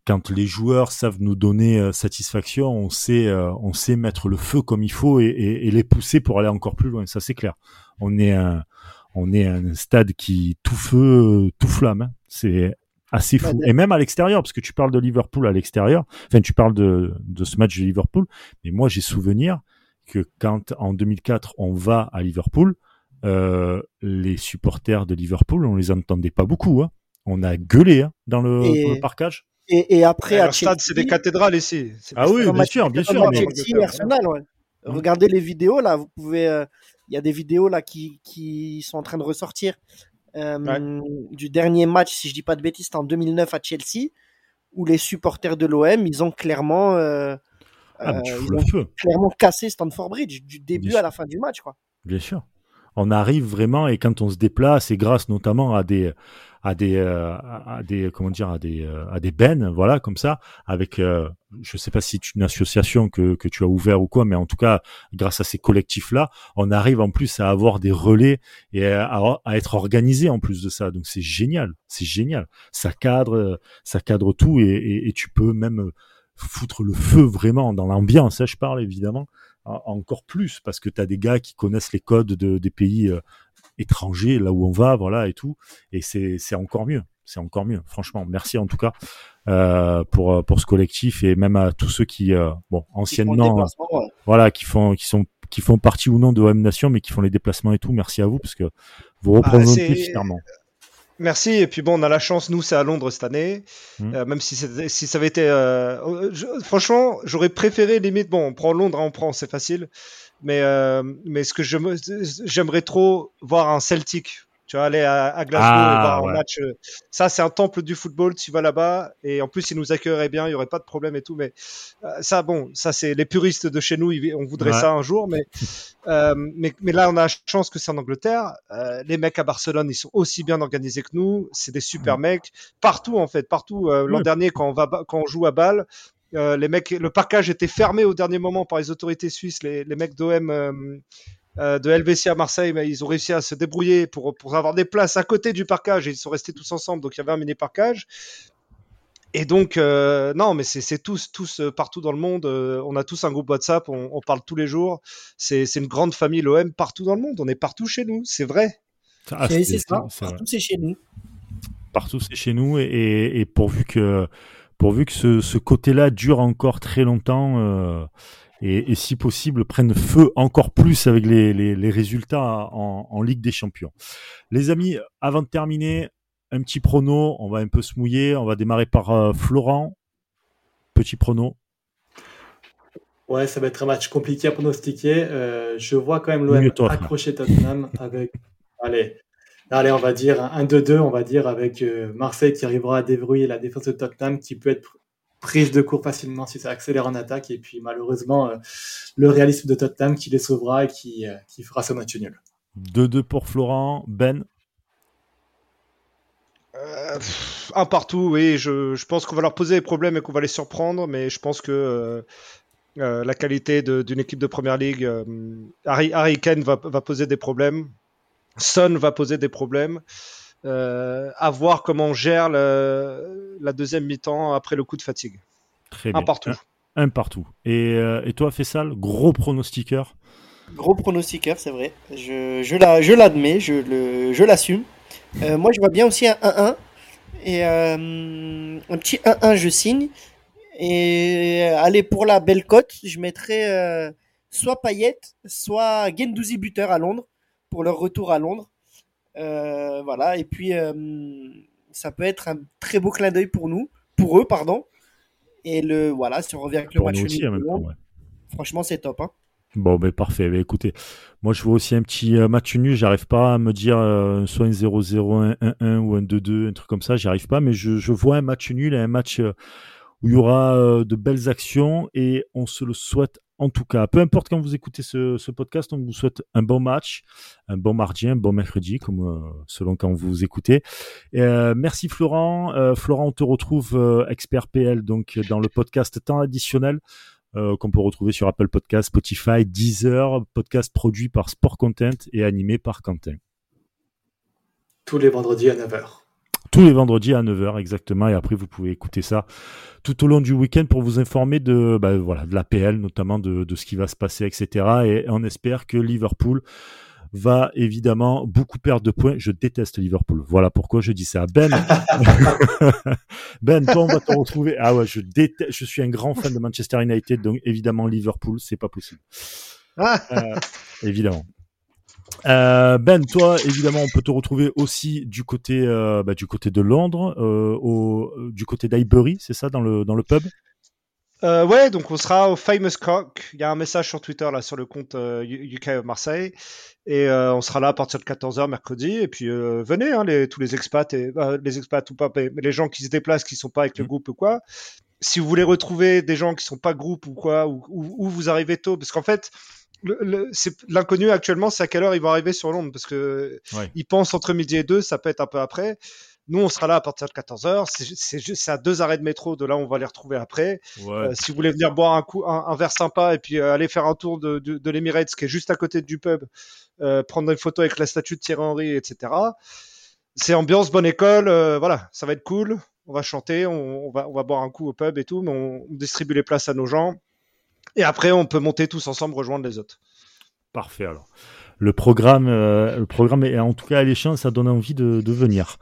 quand les joueurs savent nous donner euh, satisfaction, on sait euh, on sait mettre le feu comme il faut et, et, et, les pousser pour aller encore plus loin. Ça c'est clair. On est un on est un stade qui tout feu tout flamme. Hein. C'est assez fou. Et même à l'extérieur, parce que tu parles de Liverpool à l'extérieur. Enfin, tu parles de de ce match de Liverpool, mais moi j'ai souvenir que quand en 2004 on va à Liverpool, euh, les supporters de Liverpool, on les entendait pas beaucoup. Hein. On a gueulé hein, dans, le, dans, le, parcage. Et, et après, à stade, c'est des cathédrales ici. Ah oui, bien sûr, bien sûr. Mais... Arsenal, ouais. Mmh. Regardez les vidéos là. Vous pouvez. Euh, il y a des vidéos là qui, qui sont en train de ressortir euh, ouais. du dernier match, si je dis pas de bêtises, en 2009 à Chelsea, où les supporters de l'OM, ils ont clairement euh, ah, euh, ils ont clairement cassé Stanford Bridge du début à la fin du match, quoi. Bien sûr. On arrive vraiment et quand on se déplace, et grâce notamment à des à des euh, à des comment dire à des euh, à des bennes, voilà comme ça, avec euh, je sais pas si c'est une association que que tu as ouvert ou quoi, mais en tout cas grâce à ces collectifs là, on arrive en plus à avoir des relais et à, être organisé en plus de ça. Donc c'est génial, c'est génial. Ça cadre ça cadre tout et, et, tu peux même foutre le feu vraiment dans l'ambiance, hein, je parle évidemment, encore plus parce que tu as des gars qui connaissent les codes de, des pays euh, étrangers, là où on va, voilà, et tout. Et c'est encore mieux. C'est encore mieux, franchement. Merci en tout cas euh, pour pour ce collectif et même à tous ceux qui, euh, bon, anciennement, voilà, qui font qui sont qui font partie ou non de OM Nation, mais qui font les déplacements et tout. Merci à vous parce que vous bah, représentez finalement. Merci. Et puis bon, on a la chance, nous, c'est à Londres cette année. Mmh. Euh, même si, si ça avait été. Euh, franchement, j'aurais préféré limite. Bon, on prend Londres, hein, on prend, c'est facile. Mais, euh, mais ce que j'aimerais trop voir un Celtic tu vas aller à, Glasgow et ah, voir un match. Euh, ça, c'est un temple du football. Tu vas là-bas et en plus, ils nous accueilleraient bien. Il y aurait pas de problème et tout. Mais euh, ça, bon, ça, c'est les puristes de chez nous. On voudrait ça un jour, mais, [LAUGHS] euh, mais, mais là, on a la chance que c'est en Angleterre. les mecs à Barcelone, ils sont aussi bien organisés que nous. C'est des super mecs partout en fait, partout. L'an dernier, quand on va, quand on joue à Bâle, les mecs, le parcage était fermé au dernier moment par les autorités suisses. Les, les mecs d'OM euh, de LVC à Marseille, mais ils ont réussi à se débrouiller pour, pour avoir des places à côté du parcage et ils sont restés tous ensemble. Donc il y avait un mini parcage. Et donc, euh, non, mais c'est tous, tous euh, partout dans le monde. on a tous un groupe WhatsApp, on, parle tous les jours. C'est une grande famille, l'OM, partout dans le monde. On est partout chez nous, c'est vrai. Ah, c'est ça, partout c'est chez nous. Partout c'est chez nous. Et, et, pourvu que, pourvu que ce, ce côté-là dure encore très longtemps, et, si possible prennent feu encore plus avec les, les, résultats en, en, Ligue des Champions. Les amis, avant de terminer, un petit prono, on va un peu se mouiller, on va démarrer par euh, Florent. Petit prono. Ouais, ça va être un match compliqué à pronostiquer. Euh, je vois quand même l'OM accrocher Tottenham avec. Allez, allez, on va dire un 2-2, on va dire avec euh, Marseille qui arrivera à déverrouiller la défense de Tottenham, qui peut être prise de court facilement si ça accélère en attaque. Et puis malheureusement, euh, le réalisme de Tottenham qui les sauvera et qui, euh, qui fera ce match nul. 2-2 pour Florent. Ben? Euh, Un partout, oui. Je, je pense qu'on va leur poser des problèmes et qu'on va les surprendre. Mais je pense que la qualité d'une équipe de première ligue, Harry, Harry Kane va, va poser des problèmes. Son va poser des problèmes. Euh, à voir comment on gère la deuxième mi-temps après le coup de fatigue. Très bien. Un partout. Un, partout. Et, euh, et toi, Fessal, gros pronostiqueur? Gros pronostiqueur, c'est vrai. Je, je l'admets, je, je l'assume. Euh, moi, je vois bien aussi un 1-1. Et un petit 1-1, je signe. Et allez, pour la belle cote, je mettrai soit Payet, soit Gendouzi buteur à Londres, pour leur retour à Londres. Euh, voilà, et puis euh, ça peut être un très beau clin d'œil pour nous, pour eux, pardon. Et le voilà, si on revient avec le match franchement, c'est top. Hein. Bon, ben parfait. Ben, écoutez, moi je vois aussi un petit euh, match nul. J'arrive pas à me dire soit un 0-0, un 1-1 ou un 2-2, un truc comme ça. J'y arrive pas, mais je, je, vois un match nul et un match où il y aura de belles actions et on se le souhaite en tout cas, peu importe quand vous écoutez ce, podcast, on vous souhaite un bon match, un bon mardi, un bon mercredi, euh, selon quand vous écoutez. Euh, merci Florent. Euh, Florent, on te retrouve expert PL donc dans le podcast temps additionnel qu'on peut retrouver sur Apple Podcast, Spotify, Deezer, podcast produit par Sport Content et animé par Quentin. Tous les vendredis à 9h tous les vendredis à 9h exactement. Et après, vous pouvez écouter ça tout au long du week-end pour vous informer de, bah, voilà, de l'APL, notamment de, de, ce qui va se passer, etc. Et on espère que Liverpool va évidemment beaucoup perdre de points. Je déteste Liverpool. Voilà pourquoi je dis ça. Ben, [LAUGHS] Ben, toi, on va te retrouver. Ah ouais, je déteste. Je suis un grand fan de Manchester United, donc évidemment Liverpool, c'est pas possible. Ah. Euh, évidemment. Euh, ben, toi, évidemment, on peut te retrouver aussi du côté, euh, bah, du côté de Londres, euh, au, du côté d'Highbury, c'est ça, dans le, dans le pub? Ouais, donc on sera au Famous Cock. Il y a un message sur Twitter là sur le compte UK Marseille, et on sera là à partir de 14h mercredi. Et puis venez, hein, les, tous les expats, et, les expats ou pas, mais les gens qui se déplacent, qui sont pas avec le mm. groupe ou quoi. Si vous voulez retrouver des gens qui sont pas groupe ou quoi, ou, ou vous arrivez tôt, parce qu'en fait l'inconnu actuellement, c'est à quelle heure ils vont arriver sur Londres parce que ils pensent entre midi et deux, ça peut être un peu après. Nous, on sera là à partir de 14h. C'est à deux arrêts de métro de là, on va les retrouver après. Euh, si vous voulez venir boire un, coup, un, verre sympa et puis euh, aller faire un tour de, de, l'Emirates qui est juste à côté du pub, euh, prendre une photo avec la statue de Thierry Henry, etc. C'est ambiance bonne école, voilà, ça va être cool. on va chanter, on, va, on va boire un coup au pub et tout, mais on, distribue les places à nos gens. Et après, on peut monter tous ensemble, rejoindre les autres. Parfait alors. Le programme, euh, le programme est en tout cas alléchant, ça donne envie de, de venir.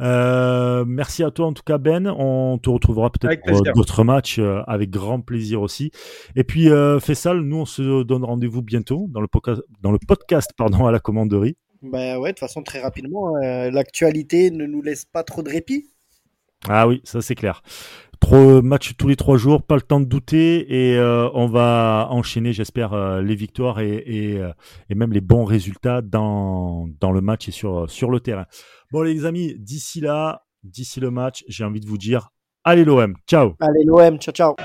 Euh, merci à toi en tout cas Ben. On te retrouvera peut-être pour d'autres matchs euh, avec grand plaisir aussi. Et puis euh, Fessal, nous on se donne rendez-vous bientôt dans le, podcast, dans le podcast pardon, à la commanderie. Bah ouais, de toute façon très rapidement, euh, l'actualité ne nous laisse pas trop de répit. Ah oui, ça c'est clair. Trop matchs tous les trois jours, pas le temps de douter et euh, on va enchaîner, j'espère, euh, les victoires et, et, euh, et, même les bons résultats dans, dans le match et sur, sur le terrain. Bon les amis, d'ici là, d'ici le match, j'ai envie de vous dire, allez l'OM, ciao. Allez l'OM, ciao ciao